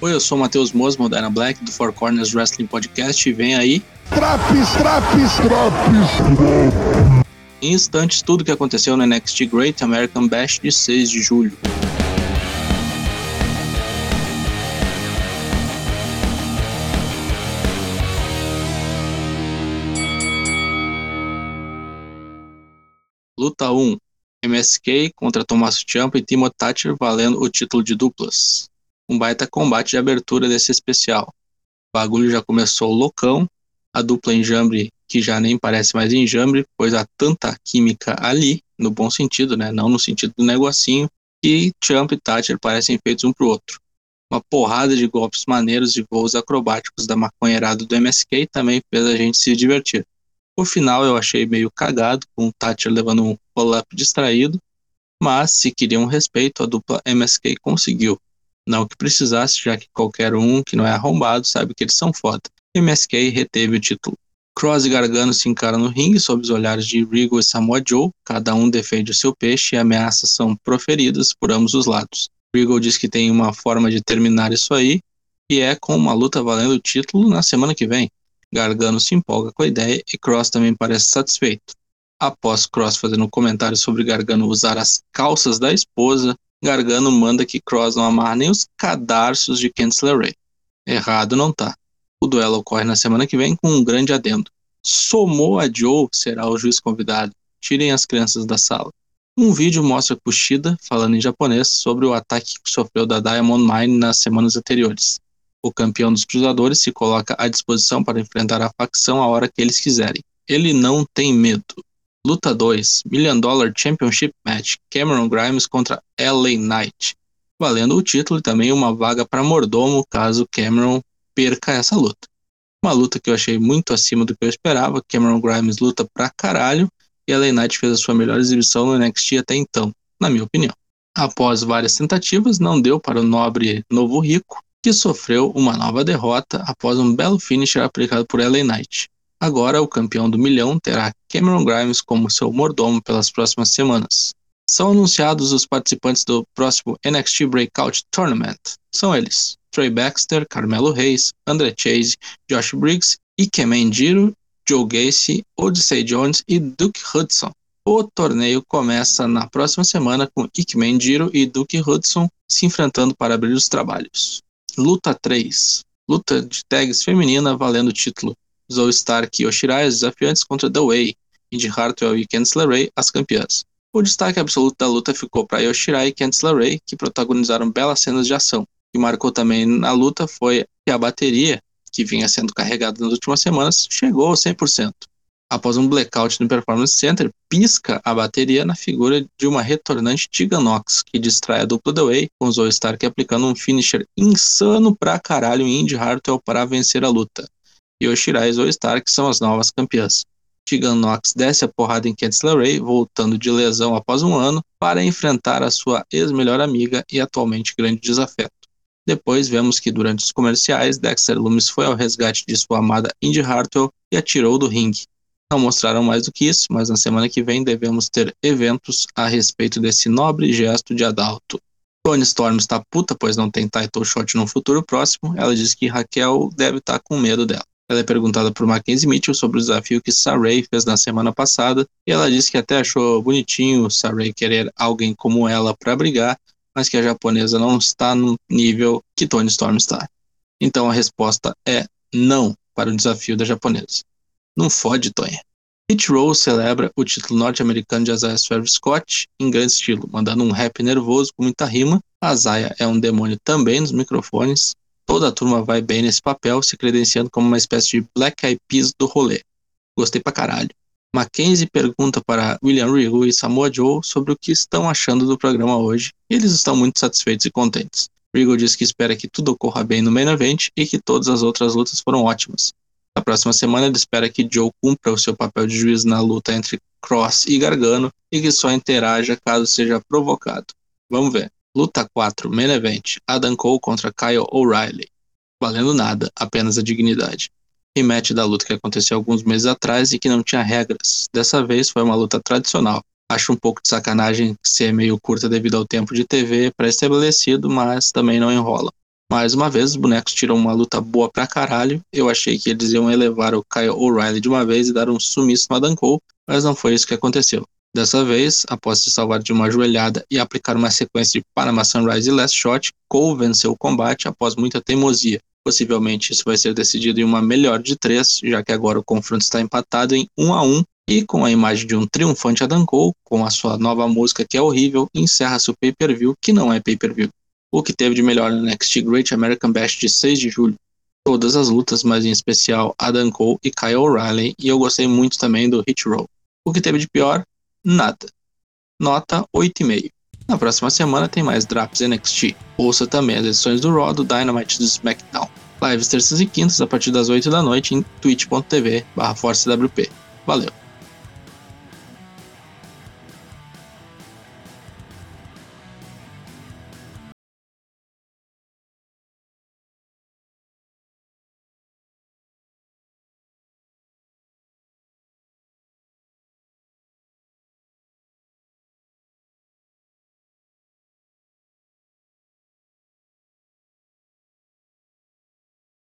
Oi, eu sou o Matheus Mosmo, da Black, do Four Corners Wrestling Podcast, e vem aí. Traps, traps, traps! Em instantes, tudo que aconteceu no NXT Great American Bash de 6 de julho. Luta 1: MSK contra Tommaso Ciampa e Timo Thatcher valendo o título de duplas um baita combate de abertura desse especial. O bagulho já começou loucão, a dupla enjambre que já nem parece mais enjambre, pois há tanta química ali, no bom sentido, né? Não no sentido do negocinho, que Champ e Thatcher parecem feitos um pro outro. Uma porrada de golpes maneiros e voos acrobáticos da maconheirada do MSK também fez a gente se divertir. O final eu achei meio cagado, com o Thatcher levando um pull-up distraído, mas se queriam respeito, a dupla MSK conseguiu. Não que precisasse, já que qualquer um que não é arrombado sabe que eles são foda. MSK reteve o título. Cross e Gargano se encaram no ringue sob os olhares de Regal e Samoa Joe. Cada um defende o seu peixe e ameaças são proferidas por ambos os lados. Regal diz que tem uma forma de terminar isso aí, e é com uma luta valendo o título na semana que vem. Gargano se empolga com a ideia e Cross também parece satisfeito. Após Cross fazendo um comentário sobre Gargano usar as calças da esposa, Gargano manda que Cross não amarra nem os cadarços de Kensler Ray. Errado não tá. O duelo ocorre na semana que vem com um grande adendo. Somoa Joe será o juiz convidado. Tirem as crianças da sala. Um vídeo mostra Kushida falando em japonês sobre o ataque que sofreu da Diamond Mine nas semanas anteriores. O campeão dos cruzadores se coloca à disposição para enfrentar a facção a hora que eles quiserem. Ele não tem medo. Luta 2: Million Dollar Championship Match Cameron Grimes contra LA Knight, valendo o título e também uma vaga para mordomo caso Cameron perca essa luta. Uma luta que eu achei muito acima do que eu esperava. Cameron Grimes luta pra caralho e LA Knight fez a sua melhor exibição no NXT até então, na minha opinião. Após várias tentativas, não deu para o nobre novo rico, que sofreu uma nova derrota após um belo finisher aplicado por LA Knight. Agora, o campeão do milhão terá Cameron Grimes como seu mordomo pelas próximas semanas. São anunciados os participantes do próximo NXT Breakout Tournament. São eles: Trey Baxter, Carmelo Reis, Andre Chase, Josh Briggs, Ike Menjiro, Joe Gacy, Odyssey Jones e Duke Hudson. O torneio começa na próxima semana com Ike Menjiro e Duke Hudson se enfrentando para abrir os trabalhos. Luta 3. Luta de tags feminina valendo o título. Zoe Stark e Yoshirai as desafiantes contra The Way, Indy Hartwell e Candice LeRae as campeãs. O destaque absoluto da luta ficou para Yoshirai e Candice LeRae, que protagonizaram belas cenas de ação. O que marcou também na luta foi que a bateria, que vinha sendo carregada nas últimas semanas, chegou ao 100%. Após um blackout no Performance Center, pisca a bateria na figura de uma retornante Tegan Nox, que distrai a dupla The Way, com Zoe Stark aplicando um finisher insano pra caralho em Indy Hartwell para vencer a luta. Yoshirai Zoe Stark são as novas campeãs. Tegan Nox desce a porrada em Candice LeRae, voltando de lesão após um ano, para enfrentar a sua ex-melhor amiga e atualmente grande desafeto. Depois vemos que durante os comerciais, Dexter Lumis foi ao resgate de sua amada Indy Hartwell e atirou do ringue. Não mostraram mais do que isso, mas na semana que vem devemos ter eventos a respeito desse nobre gesto de adalto. Tony Storm está puta, pois não tem title shot no futuro próximo. Ela diz que Raquel deve estar tá com medo dela. Ela é perguntada por Mackenzie Mitchell sobre o desafio que Saray fez na semana passada e ela disse que até achou bonitinho Saray querer alguém como ela para brigar, mas que a japonesa não está no nível que Tony Storm está. Então a resposta é não para o desafio da japonesa. Não fode, Tony. Hit Row celebra o título norte-americano de Isaiah Swerve Scott em grande estilo, mandando um rap nervoso com muita rima. A Isaiah é um demônio também nos microfones, Toda a turma vai bem nesse papel, se credenciando como uma espécie de Black Eyed Peas do rolê. Gostei pra caralho. Mackenzie pergunta para William Regal e Samoa Joe sobre o que estão achando do programa hoje, e eles estão muito satisfeitos e contentes. Regal diz que espera que tudo ocorra bem no main event e que todas as outras lutas foram ótimas. Na próxima semana ele espera que Joe cumpra o seu papel de juiz na luta entre Cross e Gargano e que só interaja caso seja provocado. Vamos ver. Luta 4, Main Event, Adam Cole contra Kyle O'Reilly. Valendo nada, apenas a dignidade. Rematch da luta que aconteceu alguns meses atrás e que não tinha regras. Dessa vez foi uma luta tradicional. Acho um pouco de sacanagem ser meio curta devido ao tempo de TV pré-estabelecido, mas também não enrola. Mais uma vez, os bonecos tiram uma luta boa pra caralho. Eu achei que eles iam elevar o Kyle O'Reilly de uma vez e dar um sumiço no Adam Cole, mas não foi isso que aconteceu. Dessa vez, após se salvar de uma joelhada e aplicar uma sequência de Panama Sunrise e Last Shot, Cole venceu o combate após muita teimosia. Possivelmente isso vai ser decidido em uma melhor de três, já que agora o confronto está empatado em 1 a 1 e com a imagem de um triunfante Adam Cole, com a sua nova música que é horrível, encerra-se o pay-per-view, que não é pay-per-view. O que teve de melhor no NXT Great American Bash de 6 de julho. Todas as lutas, mas em especial Adam Cole e Kyle O'Reilly, e eu gostei muito também do Hit Roll. O que teve de pior? Nada. Nota 8,5. Na próxima semana tem mais Drops NXT. Ouça também as edições do Raw, do Dynamite e do SmackDown. Lives terças e quintas a partir das 8 da noite em twitch.tv/forcewp. Valeu!